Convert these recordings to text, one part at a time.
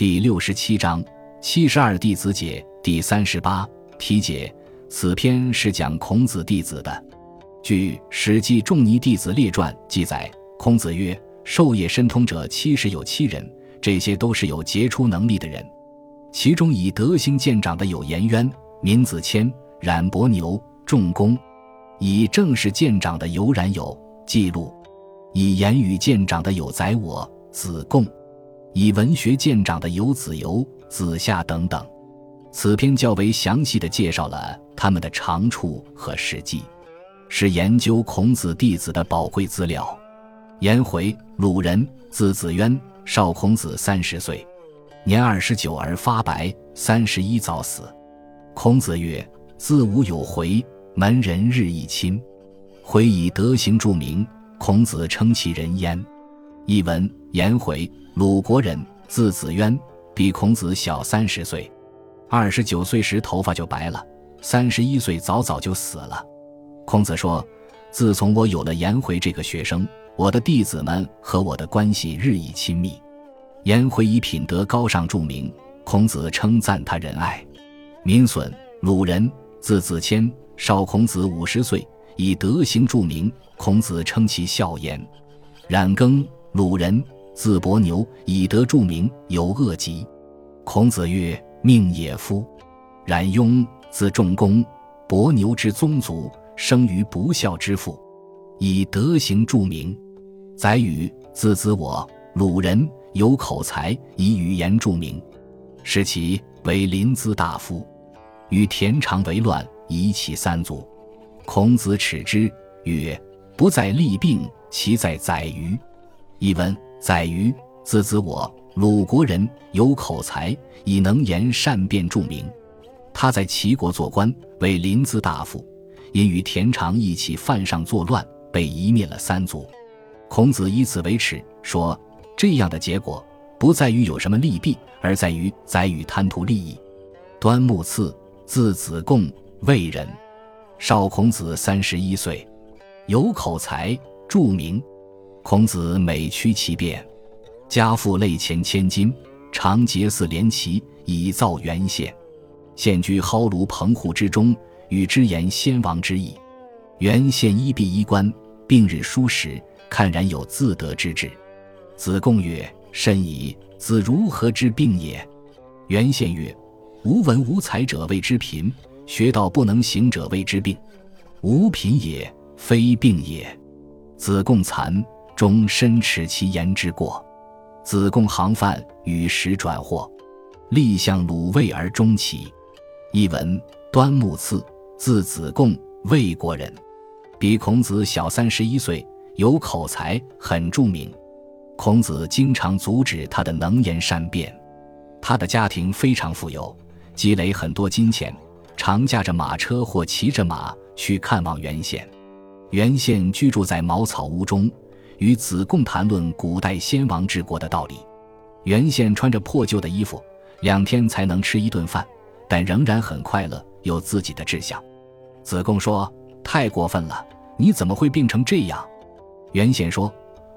第六十七章七十二弟子解第三十八题解。此篇是讲孔子弟子的。据《史记·仲尼弟子列传》记载，孔子曰：“授业深通者七十有七人，这些都是有杰出能力的人。其中以德行见长的有颜渊、闵子骞、冉伯牛、仲弓；以政事见长的有冉有、记录；以言语见长的有宰我、子贡。”以文学见长的游子游、子夏等等。此篇较为详细的介绍了他们的长处和事迹，是研究孔子弟子的宝贵资料。颜回，鲁人，字子渊，少孔子三十岁，年二十九而发白，三十一早死。孔子曰：“自吾有回，门人日益亲。回以德行著名，孔子称其人焉。”译文：颜回。鲁国人，字子渊，比孔子小三十岁。二十九岁时头发就白了，三十一岁早早就死了。孔子说：“自从我有了颜回这个学生，我的弟子们和我的关系日益亲密。颜回以品德高尚著名，孔子称赞他仁爱。闵损，鲁人，字子骞，少孔子五十岁，以德行著名，孔子称其孝焉。冉耕，鲁人。”字伯牛，以德著名，有恶疾。孔子曰：“命也夫。”冉雍，字仲弓，伯牛之宗族，生于不孝之父，以德行著名。宰予，字子我，鲁人，有口才，以语言著名。是其为临淄大夫，与田常为乱，夷其三族。孔子耻之，曰：“不在利病，其在宰予。”译文。宰予，字子我，鲁国人，有口才，以能言善辩著名。他在齐国做官，为临淄大夫，因与田常一起犯上作乱，被夷灭了三族。孔子以此为耻，说这样的结果不在于有什么利弊，而在于宰予贪图利益。端木赐，字子贡，魏人，少孔子三十一岁，有口才，著名。孔子每趋其变，家父累钱千金，常结四连旗以造原县。现居蒿庐棚户之中，与之言先王之意。原县衣蔽衣冠，并日书时，看然有自得之志。子贡曰：“甚矣！子如何之病也？”原县曰：“无文无才者谓之贫，学道不能行者谓之病。无贫也，非病也。”子贡惭。终身耻其言之过，子贡行犯与时转祸，立向鲁卫而终其。译文：端木赐，字子贡，魏国人，比孔子小三十一岁，有口才，很著名。孔子经常阻止他的能言善辩。他的家庭非常富有，积累很多金钱，常驾着马车或骑着马去看望原县。原县居住在茅草屋中。与子贡谈论古代先王治国的道理。原宪穿着破旧的衣服，两天才能吃一顿饭，但仍然很快乐，有自己的志向。子贡说：“太过分了，你怎么会病成这样？”原宪说：“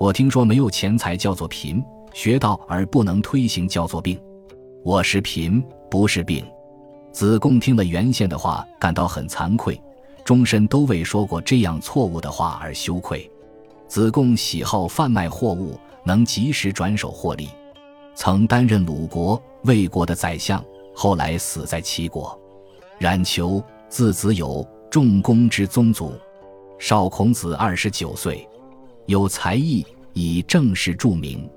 我听说没有钱财叫做贫，学道而不能推行叫做病。我是贫，不是病。”子贡听了原宪的话，感到很惭愧，终身都为说过这样错误的话而羞愧。子贡喜好贩卖货物，能及时转手获利，曾担任鲁国、魏国的宰相，后来死在齐国。冉求，字子友，仲弓之宗族，少孔子二十九岁，有才艺，以政事著名，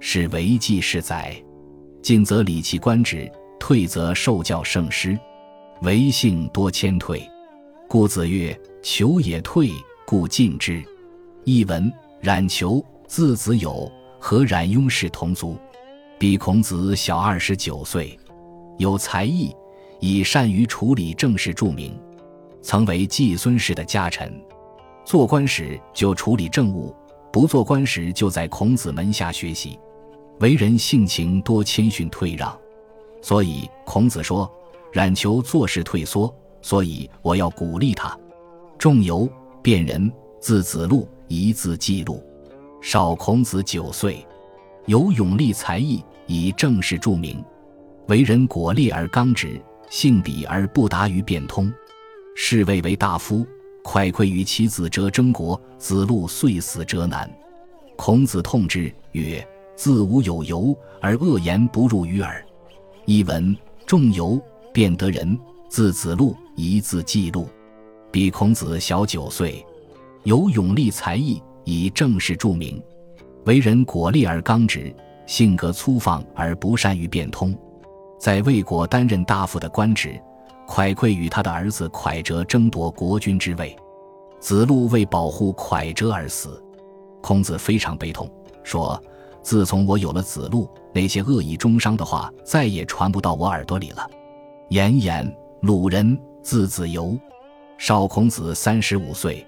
是为季氏宰。进则理其官职，退则受教圣师，为性多谦退，故子曰：“求也退，故进之。”译文：冉求，字子友，和冉雍是同族，比孔子小二十九岁，有才艺，以善于处理政事著名，曾为季孙氏的家臣。做官时就处理政务，不做官时就在孔子门下学习。为人性情多谦逊退让，所以孔子说：“冉求做事退缩，所以我要鼓励他。”仲由，卞人，字子路。一字记录，少孔子九岁，有勇力才艺，以正事著名。为人果烈而刚直，性鄙而不达于变通。是谓为大夫，快愧于其子者争国，子路遂死者难。孔子痛之，曰：“自无有由，而恶言不入于耳。”译文：仲由，便得人，字子路，一字记录。比孔子小九岁，有勇力才艺，以正事著名。为人果烈而刚直，性格粗放而不善于变通。在魏国担任大夫的官职。蒯聩与他的儿子蒯哲争夺国君之位，子路为保护蒯哲而死。孔子非常悲痛，说：“自从我有了子路，那些恶意中伤的话再也传不到我耳朵里了。”颜颜，鲁人，字子由，少孔子三十五岁，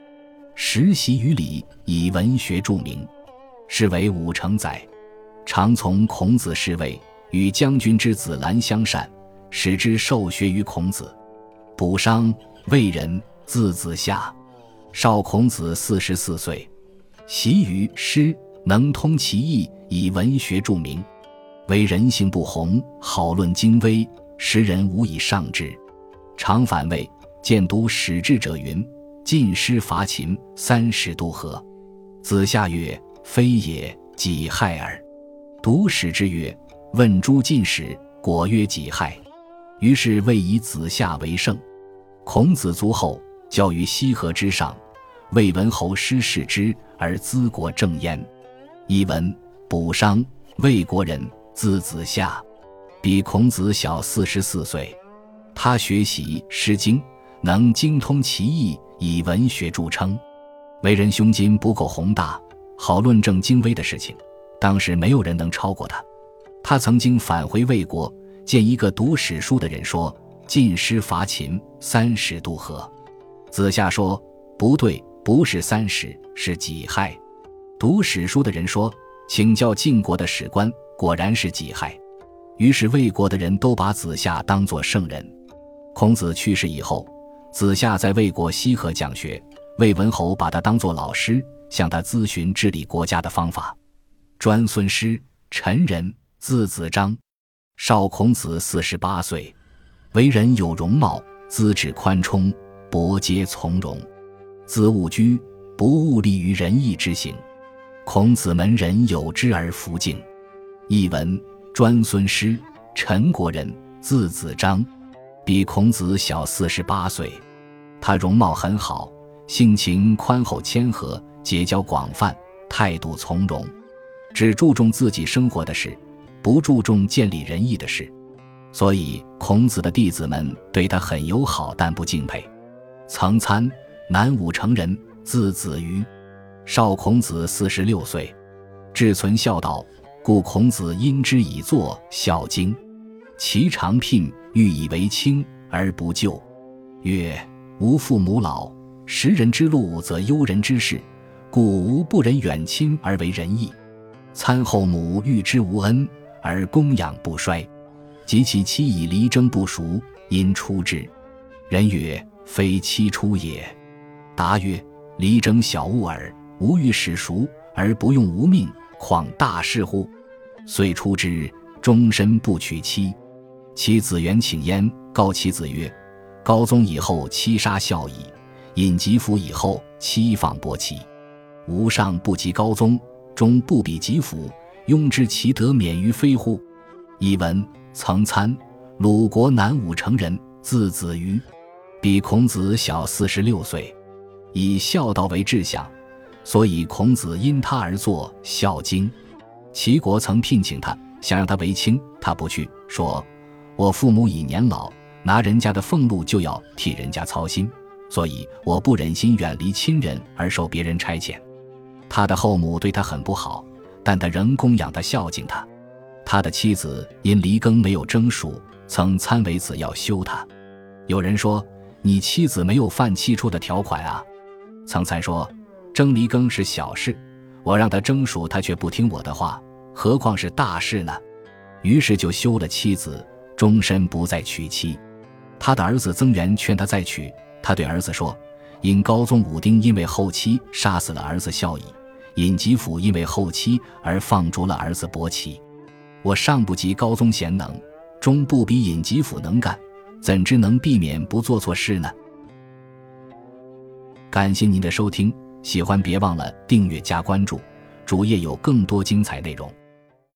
实习于礼，以文学著名，是为武成宰，常从孔子侍卫，与将军之子兰相善。使之受学于孔子，卜商，魏人，字子夏，少孔子四十四岁，习于诗，能通其意，以文学著名。为人性不弘，好论经微，时人无以上之。常反魏，见读史志者云：“晋师伐秦，三十渡河。”子夏曰：“非也，己亥耳。”读史之曰：“问诸晋史，果曰己亥。”于是谓以子夏为圣。孔子卒后，教于西河之上。魏文侯师事之，而资国正焉。译文：卜商，魏国人，字子夏，比孔子小四十四岁。他学习《诗经》，能精通其意，以文学著称。为人胸襟不够宏大，好论证精微的事情。当时没有人能超过他。他曾经返回魏国。见一个读史书的人说：“晋师伐秦，三十渡河。”子夏说：“不对，不是三十，是己亥。”读史书的人说：“请教晋国的史官，果然是己亥。”于是魏国的人都把子夏当作圣人。孔子去世以后，子夏在魏国西河讲学，魏文侯把他当作老师，向他咨询治理国家的方法。专孙师，陈人，字子张。少孔子四十八岁，为人有容貌，资质宽充，博皆从容，子务居，不务利于仁义之行。孔子门人有之而弗敬。译文：专孙师，陈国人，字子张，比孔子小四十八岁。他容貌很好，性情宽厚谦和，结交广泛，态度从容，只注重自己生活的事。不注重建立仁义的事，所以孔子的弟子们对他很友好，但不敬佩。曾参，南武城人，字子瑜，少孔子四十六岁，志存孝道，故孔子因之以作《孝经》。其常聘，欲以为轻而不救，曰：“吾父母老，识人之路则忧人之事，故无不忍远亲而为仁义。参后母遇之无恩。”而供养不衰，及其妻以离争不熟，因出之。人曰：“非妻出也。”答曰：“离争小物耳，吾欲使熟而不用无命，况大事乎？”遂出之，终身不娶妻。其子元请焉，告其子曰：“高宗以后，七杀孝矣；尹吉甫以后，妻放伯妻。吾上不及高宗，终不比吉甫。”庸之其德免于非乎？译文：曾参，鲁国南武城人，字子瑜，比孔子小四十六岁，以孝道为志向，所以孔子因他而作《孝经》。齐国曾聘请他，想让他为卿，他不去，说：“我父母已年老，拿人家的俸禄就要替人家操心，所以我不忍心远离亲人而受别人差遣。”他的后母对他很不好。但他仍供养他，孝敬他。他的妻子因离耕没有征熟，曾参为子要休他。有人说：“你妻子没有犯妻出的条款啊？”曾参说：“征离耕是小事，我让他征熟，他却不听我的话，何况是大事呢？”于是就休了妻子，终身不再娶妻，他的儿子曾元劝他再娶，他对儿子说，因高宗武丁因为后期杀死了儿子孝义，尹吉甫因为后期而放逐了儿子伯奇。我尚不及高宗贤能，终不比尹吉甫能干，怎知能避免不做错事呢？感谢您的收听，喜欢别忘了订阅加关注，主页有更多精彩内容。